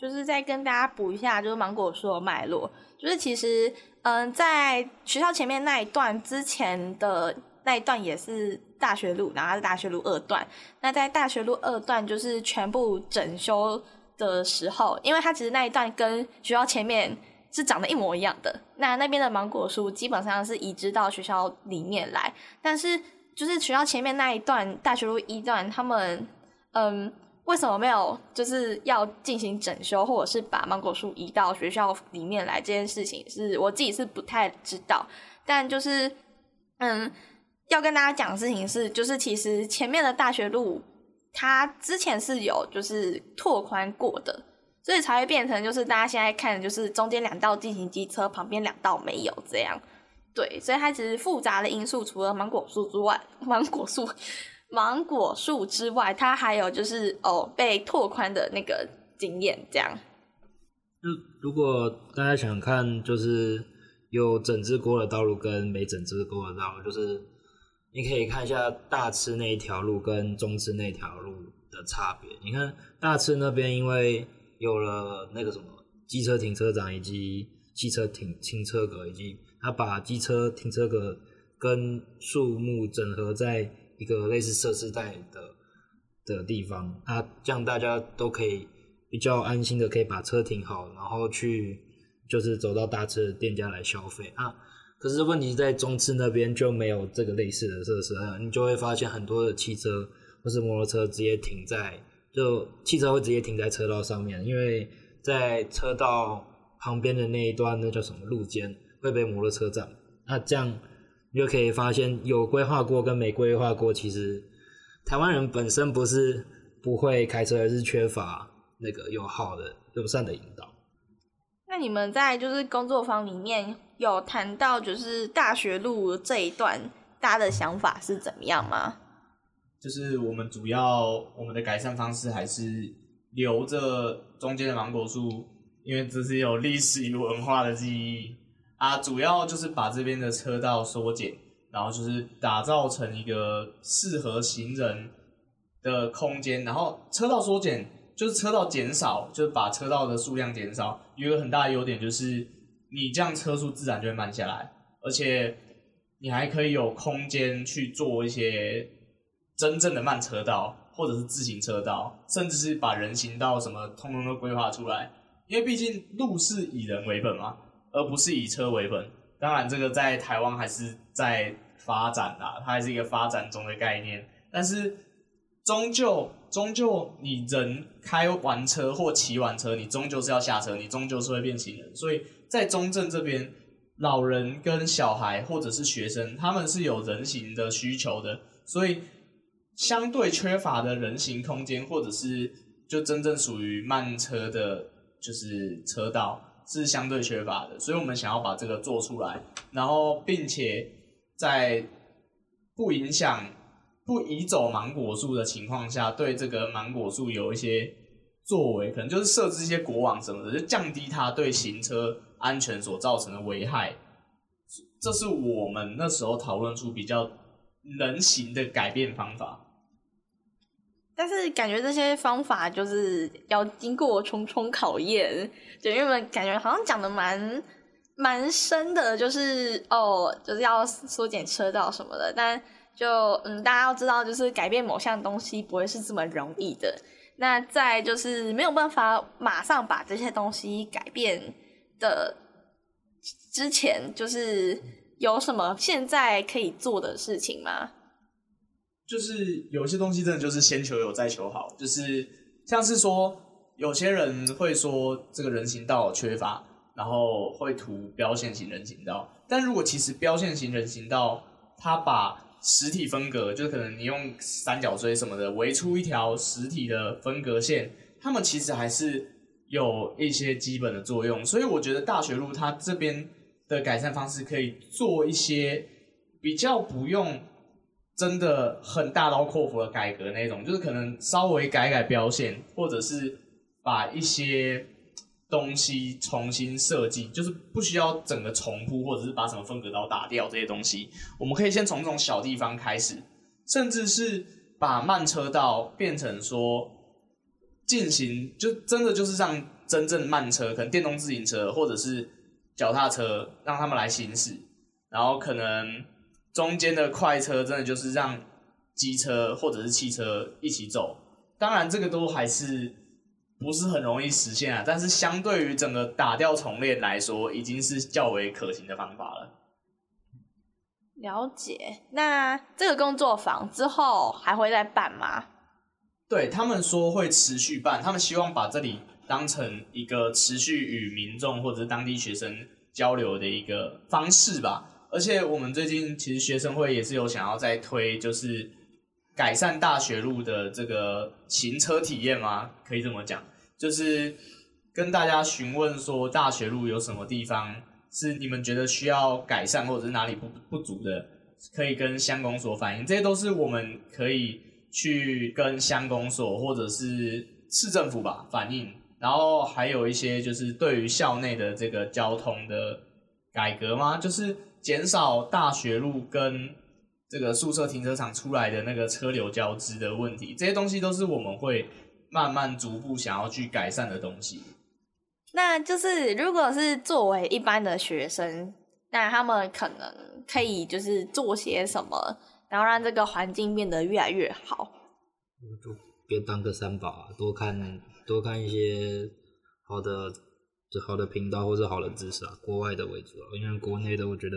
就是再跟大家补一下，就是芒果树的脉络，就是其实嗯，在学校前面那一段之前的那一段也是大学路，然后是大学路二段。那在大学路二段就是全部整修的时候，因为它其实那一段跟学校前面。是长得一模一样的。那那边的芒果树基本上是移植到学校里面来，但是就是学校前面那一段大学路一段，他们嗯，为什么没有就是要进行整修，或者是把芒果树移到学校里面来这件事情，是我自己是不太知道。但就是嗯，要跟大家讲的事情是，就是其实前面的大学路它之前是有就是拓宽过的。所以才会变成就是大家现在看的就是中间两道进行机车，旁边两道没有这样。对，所以它其实复杂的因素，除了芒果树之外，芒果树、芒果树之外，它还有就是哦被拓宽的那个经验这样。就如果大家想看，就是有整治过的道路跟没整治过的道路，就是你可以看一下大吃那一条路跟中吃那条路的差别。你看大吃那边因为有了那个什么机车停车场以及汽车停停车格，以及他把机车停车格跟树木整合在一个类似设施带的的地方，那这样大家都可以比较安心的可以把车停好，然后去就是走到大车的店家来消费啊。可是问题在中次那边就没有这个类似的设施啊，你就会发现很多的汽车或是摩托车直接停在。就汽车会直接停在车道上面，因为在车道旁边的那一段，那叫什么路肩会被摩托车占。那这样你就可以发现，有规划过跟没规划过，其实台湾人本身不是不会开车，而是缺乏那个有好的、友善的引导。那你们在就是工作坊里面有谈到，就是大学路这一段，大家的想法是怎么样吗？就是我们主要我们的改善方式还是留着中间的芒果树，因为这是有历史与文化的记忆啊。主要就是把这边的车道缩减，然后就是打造成一个适合行人的空间。然后车道缩减就是车道减少，就是把车道的数量减少。有一个很大的优点就是你这样车速自然就会慢下来，而且你还可以有空间去做一些。真正的慢车道，或者是自行车道，甚至是把人行道什么通通都规划出来，因为毕竟路是以人为本嘛，而不是以车为本。当然，这个在台湾还是在发展啦，它还是一个发展中的概念。但是，终究终究，你人开完车或骑完车，你终究是要下车，你终究是会变行人。所以在中正这边，老人跟小孩或者是学生，他们是有人行的需求的，所以。相对缺乏的人行空间，或者是就真正属于慢车的，就是车道是相对缺乏的，所以我们想要把这个做出来，然后并且在不影响、不移走芒果树的情况下，对这个芒果树有一些作为，可能就是设置一些果网什么的，就降低它对行车安全所造成的危害。这是我们那时候讨论出比较人行的改变方法。但是感觉这些方法就是要经过重重考验，就因为感觉好像讲的蛮蛮深的，就是哦，就是要缩减车道什么的。但就嗯，大家要知道，就是改变某项东西不会是这么容易的。那在就是没有办法马上把这些东西改变的之前，就是有什么现在可以做的事情吗？就是有些东西真的就是先求有再求好，就是像是说有些人会说这个人行道缺乏，然后会涂标线型人行道，但如果其实标线型人行道它把实体分隔，就可能你用三角锥什么的围出一条实体的分隔线，它们其实还是有一些基本的作用，所以我觉得大学路它这边的改善方式可以做一些比较不用。真的很大刀阔斧的改革那种，就是可能稍微改改标线，或者是把一些东西重新设计，就是不需要整个重铺，或者是把什么分隔岛打掉这些东西。我们可以先从这种小地方开始，甚至是把慢车道变成说进行，就真的就是让真正慢车，可能电动自行车或者是脚踏车，让他们来行驶，然后可能。中间的快车真的就是让机车或者是汽车一起走，当然这个都还是不是很容易实现啊。但是相对于整个打掉重练来说，已经是较为可行的方法了。了解。那这个工作坊之后还会再办吗？对，他们说会持续办，他们希望把这里当成一个持续与民众或者是当地学生交流的一个方式吧。而且我们最近其实学生会也是有想要再推，就是改善大学路的这个行车体验吗？可以这么讲，就是跟大家询问说大学路有什么地方是你们觉得需要改善，或者是哪里不不足的，可以跟乡公所反映。这些都是我们可以去跟乡公所或者是市政府吧反映。然后还有一些就是对于校内的这个交通的改革吗？就是。减少大学路跟这个宿舍停车场出来的那个车流交织的问题，这些东西都是我们会慢慢逐步想要去改善的东西。那就是如果是作为一般的学生，那他们可能可以就是做些什么，然后让这个环境变得越来越好。就别当个三宝啊，多看多看一些好的。就好的频道或者好的知识啊，国外的为主啊，因为国内的我觉得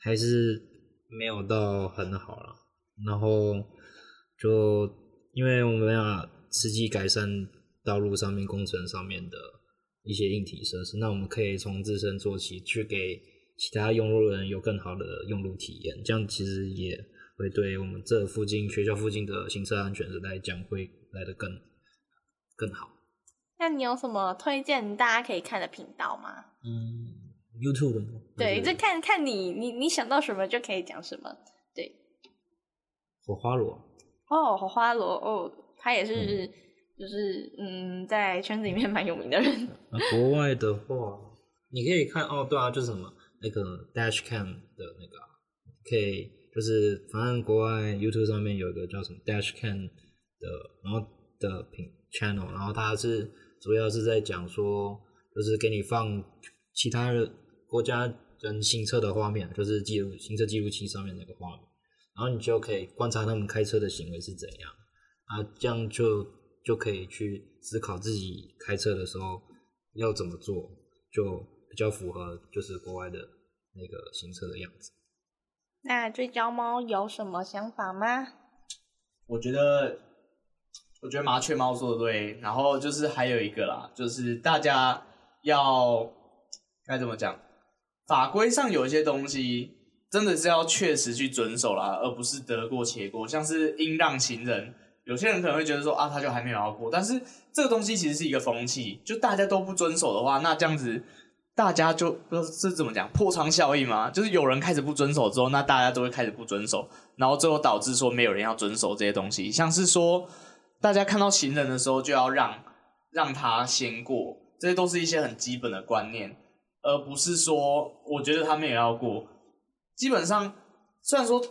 还是没有到很好了。然后就因为我们要实际改善道路上面工程上面的一些硬体设施，那我们可以从自身做起，去给其他用路人有更好的用路体验。这样其实也会对我们这附近学校附近的行车安全来讲会来得更更好。那你有什么推荐大家可以看的频道吗？嗯，YouTube 的吗？对，就看看你你你想到什么就可以讲什么。对，火花罗。哦，火花罗哦，他也是，嗯、就是嗯，在圈子里面蛮有名的人。那国外的话，你可以看哦，对啊，就是什么那个 Dashcam 的那个，可以就是反正国外 YouTube 上面有一个叫什么 Dashcam 的，然后的品 channel，然后它是。主要是在讲说，就是给你放其他的国家人行车的画面，就是记录行车记录器上面那个画面，然后你就可以观察他们开车的行为是怎样，啊，这样就就可以去思考自己开车的时候要怎么做，就比较符合就是国外的那个行车的样子。那追焦猫有什么想法吗？我觉得。我觉得麻雀猫说的对，然后就是还有一个啦，就是大家要该怎么讲，法规上有一些东西真的是要确实去遵守啦，而不是得过且过。像是应让行人，有些人可能会觉得说啊，他就还没有要过，但是这个东西其实是一个风气，就大家都不遵守的话，那这样子大家就不是怎么讲破窗效应吗？就是有人开始不遵守之后，那大家都会开始不遵守，然后最后导致说没有人要遵守这些东西，像是说。大家看到行人的时候就要让让他先过，这些都是一些很基本的观念，而不是说我觉得他们也要过。基本上，虽然说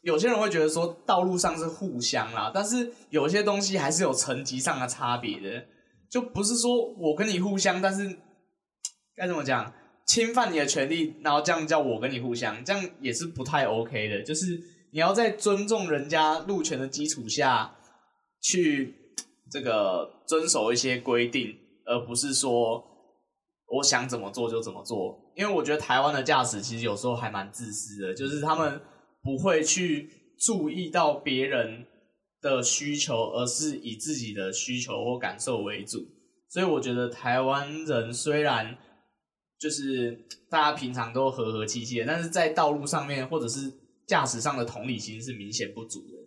有些人会觉得说道路上是互相啦，但是有些东西还是有层级上的差别的，就不是说我跟你互相，但是该怎么讲，侵犯你的权利，然后这样叫我跟你互相，这样也是不太 OK 的。就是你要在尊重人家路权的基础下。去这个遵守一些规定，而不是说我想怎么做就怎么做。因为我觉得台湾的驾驶其实有时候还蛮自私的，就是他们不会去注意到别人的需求，而是以自己的需求或感受为主。所以我觉得台湾人虽然就是大家平常都和和气气的，但是在道路上面或者是驾驶上的同理心是明显不足的。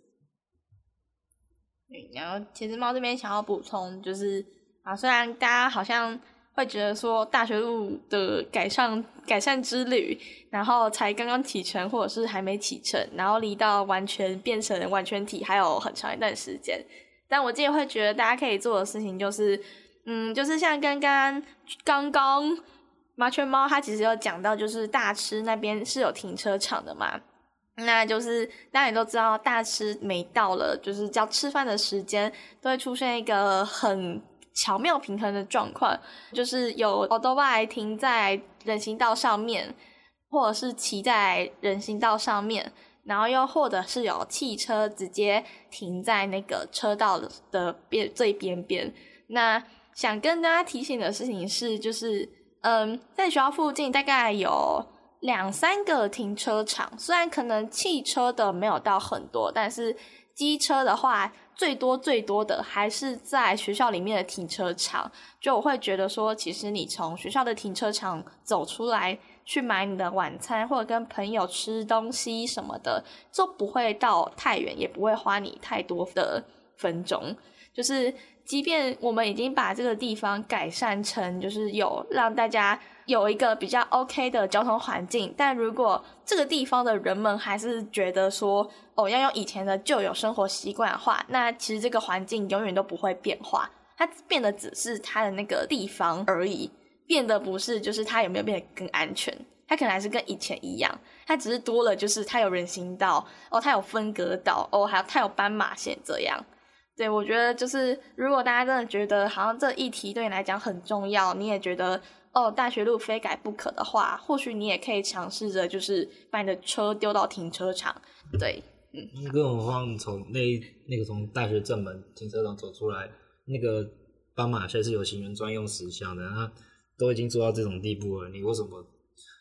然后其实猫这边想要补充就是啊，虽然大家好像。会觉得说大学路的改善改善之旅，然后才刚刚启程，或者是还没启程，然后离到完全变成完全体还有很长一段时间。但我自己会觉得，大家可以做的事情就是，嗯，就是像刚刚刚刚麻雀猫它其实有讲到，就是大吃那边是有停车场的嘛，那就是大家也都知道，大吃每到了就是叫吃饭的时间，都会出现一个很。巧妙平衡的状况，就是有欧多拜停在人行道上面，或者是骑在人行道上面，然后又或者是有汽车直接停在那个车道的边最边边。那想跟大家提醒的事情是，就是嗯，在学校附近大概有两三个停车场，虽然可能汽车的没有到很多，但是机车的话。最多最多的还是在学校里面的停车场，就我会觉得说，其实你从学校的停车场走出来去买你的晚餐，或者跟朋友吃东西什么的，就不会到太远，也不会花你太多的分钟。就是，即便我们已经把这个地方改善成，就是有让大家。有一个比较 OK 的交通环境，但如果这个地方的人们还是觉得说，哦，要用以前的旧有生活习惯的话，那其实这个环境永远都不会变化，它变得只是它的那个地方而已，变得不是就是它有没有变得更安全，它可能还是跟以前一样，它只是多了就是它有人行道，哦，它有分隔岛，哦，还有它有斑马线这样。对，我觉得就是如果大家真的觉得好像这议题对你来讲很重要，你也觉得。哦，大学路非改不可的话，或许你也可以尝试着，就是把你的车丢到停车场。对，嗯。更何况从那那个从大学正门停车场走出来，那个斑马线是有行人专用石像的，那都已经做到这种地步了，你为什么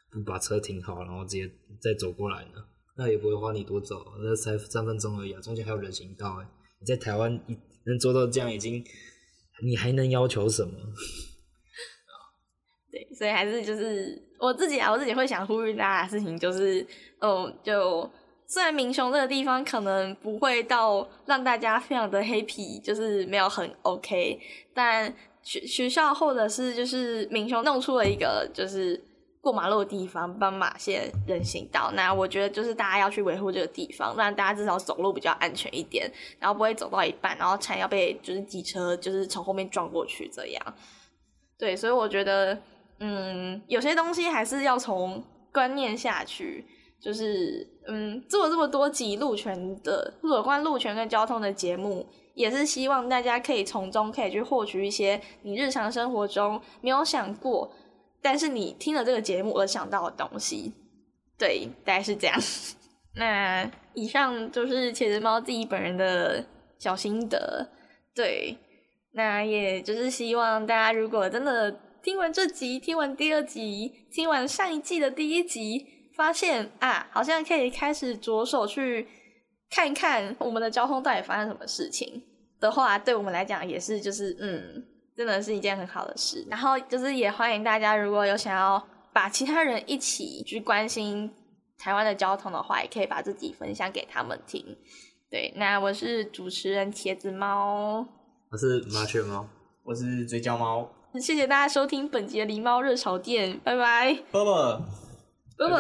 不把车停好，然后直接再走过来呢？那也不会花你多走，那才三分钟而已啊，中间还有人行道哎。你在台湾能做到这样，已经你还能要求什么？对，所以还是就是我自己啊，我自己会想呼吁大家的事情就是，哦，就虽然明雄这个地方可能不会到让大家非常的 happy，就是没有很 OK，但学学校或者是就是明雄弄出了一个就是过马路的地方，斑马线人行道，那我觉得就是大家要去维护这个地方，让大家至少走路比较安全一点，然后不会走到一半，然后差点要被就是机车就是从后面撞过去这样。对，所以我觉得。嗯，有些东西还是要从观念下去，就是嗯，做这么多集路权的有关路权跟交通的节目，也是希望大家可以从中可以去获取一些你日常生活中没有想过，但是你听了这个节目而想到的东西。对，大概是这样。那以上就是茄子猫自己本人的小心得。对，那也就是希望大家如果真的。听完这集，听完第二集，听完上一季的第一集，发现啊，好像可以开始着手去看看我们的交通到底发生什么事情的话，对我们来讲也是就是嗯，真的是一件很好的事。然后就是也欢迎大家，如果有想要把其他人一起去关心台湾的交通的话，也可以把自己分享给他们听。对，那我是主持人茄子猫，我是麻雀猫，我是追焦猫。谢谢大家收听本集的狸猫热潮店，拜拜，啵啵，啵啵。